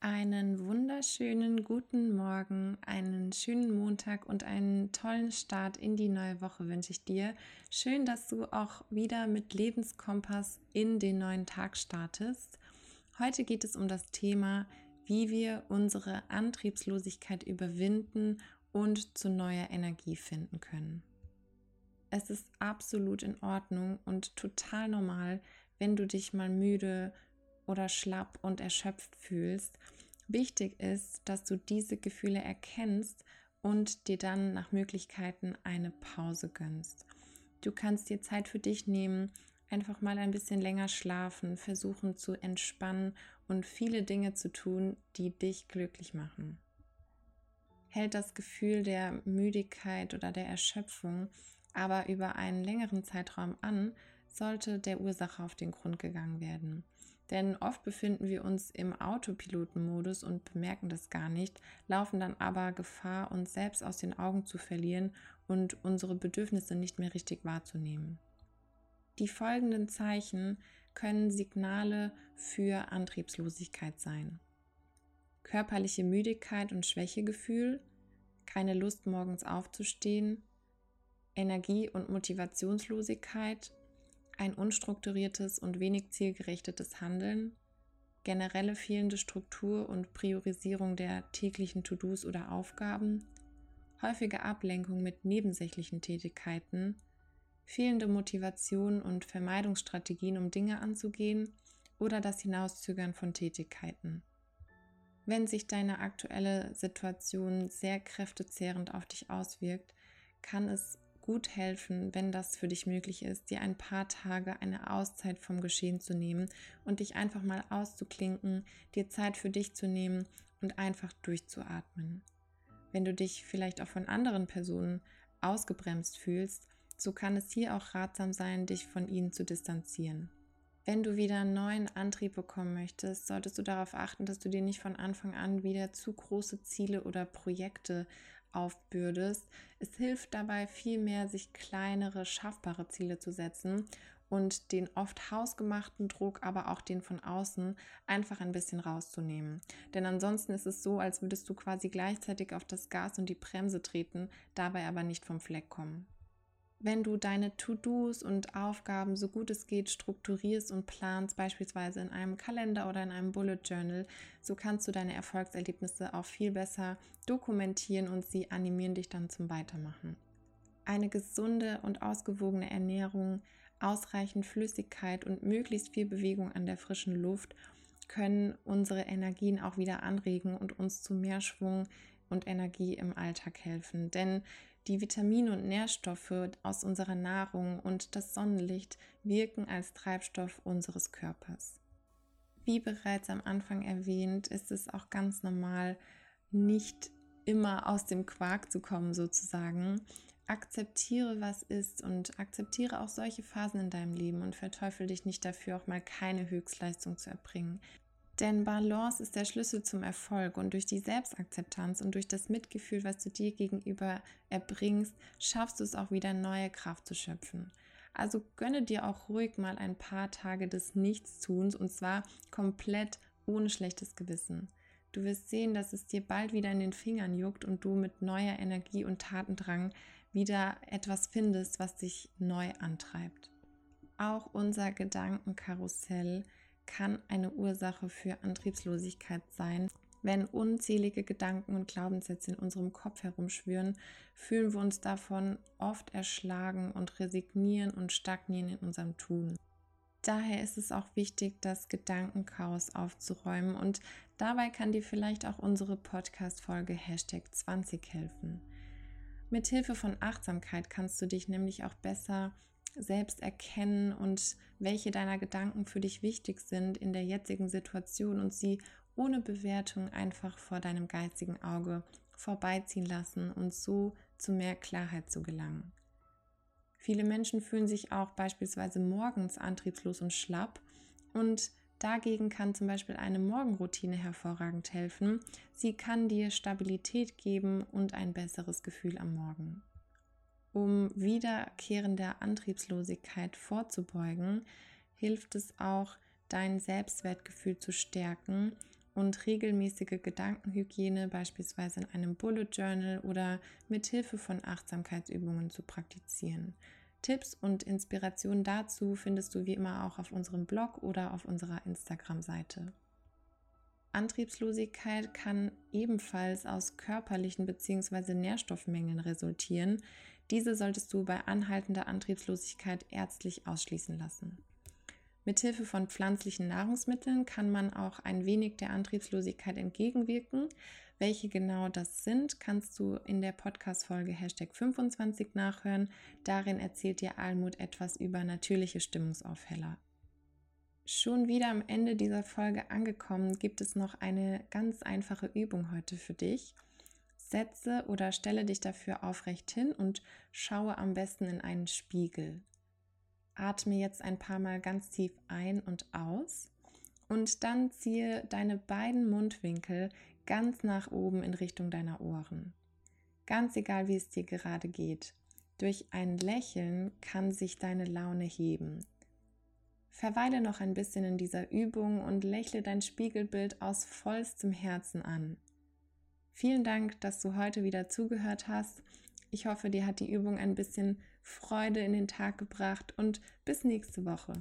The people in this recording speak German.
Einen wunderschönen guten Morgen, einen schönen Montag und einen tollen Start in die neue Woche wünsche ich dir. Schön, dass du auch wieder mit Lebenskompass in den neuen Tag startest. Heute geht es um das Thema, wie wir unsere Antriebslosigkeit überwinden und zu neuer Energie finden können. Es ist absolut in Ordnung und total normal, wenn du dich mal müde, oder schlapp und erschöpft fühlst. Wichtig ist, dass du diese Gefühle erkennst und dir dann nach Möglichkeiten eine Pause gönnst. Du kannst dir Zeit für dich nehmen, einfach mal ein bisschen länger schlafen, versuchen zu entspannen und viele Dinge zu tun, die dich glücklich machen. Hält das Gefühl der Müdigkeit oder der Erschöpfung aber über einen längeren Zeitraum an, sollte der Ursache auf den Grund gegangen werden. Denn oft befinden wir uns im Autopilotenmodus und bemerken das gar nicht, laufen dann aber Gefahr, uns selbst aus den Augen zu verlieren und unsere Bedürfnisse nicht mehr richtig wahrzunehmen. Die folgenden Zeichen können Signale für Antriebslosigkeit sein. Körperliche Müdigkeit und Schwächegefühl, keine Lust morgens aufzustehen, Energie- und Motivationslosigkeit, ein unstrukturiertes und wenig zielgerichtetes Handeln, generelle fehlende Struktur und Priorisierung der täglichen To-Dos oder Aufgaben, häufige Ablenkung mit nebensächlichen Tätigkeiten, fehlende Motivation und Vermeidungsstrategien, um Dinge anzugehen oder das Hinauszögern von Tätigkeiten. Wenn sich deine aktuelle Situation sehr kräftezehrend auf dich auswirkt, kann es gut helfen, wenn das für dich möglich ist, dir ein paar Tage eine Auszeit vom Geschehen zu nehmen und dich einfach mal auszuklinken, dir Zeit für dich zu nehmen und einfach durchzuatmen. Wenn du dich vielleicht auch von anderen Personen ausgebremst fühlst, so kann es hier auch ratsam sein, dich von ihnen zu distanzieren. Wenn du wieder einen neuen Antrieb bekommen möchtest, solltest du darauf achten, dass du dir nicht von Anfang an wieder zu große Ziele oder Projekte aufbürdest. Es hilft dabei vielmehr, sich kleinere, schaffbare Ziele zu setzen und den oft hausgemachten Druck, aber auch den von außen einfach ein bisschen rauszunehmen. Denn ansonsten ist es so, als würdest du quasi gleichzeitig auf das Gas und die Bremse treten, dabei aber nicht vom Fleck kommen. Wenn du deine To-Dos und Aufgaben so gut es geht strukturierst und planst, beispielsweise in einem Kalender oder in einem Bullet Journal, so kannst du deine Erfolgserlebnisse auch viel besser dokumentieren und sie animieren dich dann zum Weitermachen. Eine gesunde und ausgewogene Ernährung, ausreichend Flüssigkeit und möglichst viel Bewegung an der frischen Luft können unsere Energien auch wieder anregen und uns zu mehr Schwung und Energie im Alltag helfen. Denn die Vitamine und Nährstoffe aus unserer Nahrung und das Sonnenlicht wirken als Treibstoff unseres Körpers. Wie bereits am Anfang erwähnt, ist es auch ganz normal, nicht immer aus dem Quark zu kommen sozusagen. Akzeptiere, was ist und akzeptiere auch solche Phasen in deinem Leben und verteufel dich nicht dafür, auch mal keine Höchstleistung zu erbringen. Denn Balance ist der Schlüssel zum Erfolg und durch die Selbstakzeptanz und durch das Mitgefühl, was du dir gegenüber erbringst, schaffst du es auch wieder neue Kraft zu schöpfen. Also gönne dir auch ruhig mal ein paar Tage des Nichtstuns und zwar komplett ohne schlechtes Gewissen. Du wirst sehen, dass es dir bald wieder in den Fingern juckt und du mit neuer Energie und Tatendrang wieder etwas findest, was dich neu antreibt. Auch unser Gedankenkarussell kann eine Ursache für Antriebslosigkeit sein. Wenn unzählige Gedanken und Glaubenssätze in unserem Kopf herumschwören, fühlen wir uns davon oft erschlagen und resignieren und stagnieren in unserem Tun. Daher ist es auch wichtig, das Gedankenchaos aufzuräumen und dabei kann dir vielleicht auch unsere Podcast-Folge Hashtag 20 helfen. Mit Hilfe von Achtsamkeit kannst du dich nämlich auch besser selbst erkennen und welche deiner Gedanken für dich wichtig sind in der jetzigen Situation und sie ohne Bewertung einfach vor deinem geistigen Auge vorbeiziehen lassen und so zu mehr Klarheit zu gelangen. Viele Menschen fühlen sich auch beispielsweise morgens antriebslos und schlapp und dagegen kann zum Beispiel eine Morgenroutine hervorragend helfen. Sie kann dir Stabilität geben und ein besseres Gefühl am Morgen. Um wiederkehrender Antriebslosigkeit vorzubeugen, hilft es auch, dein Selbstwertgefühl zu stärken und regelmäßige Gedankenhygiene beispielsweise in einem Bullet Journal oder mit Hilfe von Achtsamkeitsübungen zu praktizieren. Tipps und Inspirationen dazu findest du wie immer auch auf unserem Blog oder auf unserer Instagram-Seite. Antriebslosigkeit kann ebenfalls aus körperlichen bzw. Nährstoffmängeln resultieren. Diese solltest du bei anhaltender Antriebslosigkeit ärztlich ausschließen lassen. Mithilfe von pflanzlichen Nahrungsmitteln kann man auch ein wenig der Antriebslosigkeit entgegenwirken. Welche genau das sind, kannst du in der Podcast-Folge Hashtag 25 nachhören. Darin erzählt dir Almut etwas über natürliche Stimmungsaufheller. Schon wieder am Ende dieser Folge angekommen, gibt es noch eine ganz einfache Übung heute für dich. Setze oder stelle dich dafür aufrecht hin und schaue am besten in einen Spiegel. Atme jetzt ein paar Mal ganz tief ein und aus und dann ziehe deine beiden Mundwinkel ganz nach oben in Richtung deiner Ohren. Ganz egal, wie es dir gerade geht. Durch ein Lächeln kann sich deine Laune heben. Verweile noch ein bisschen in dieser Übung und lächle dein Spiegelbild aus vollstem Herzen an. Vielen Dank, dass du heute wieder zugehört hast. Ich hoffe, dir hat die Übung ein bisschen Freude in den Tag gebracht und bis nächste Woche.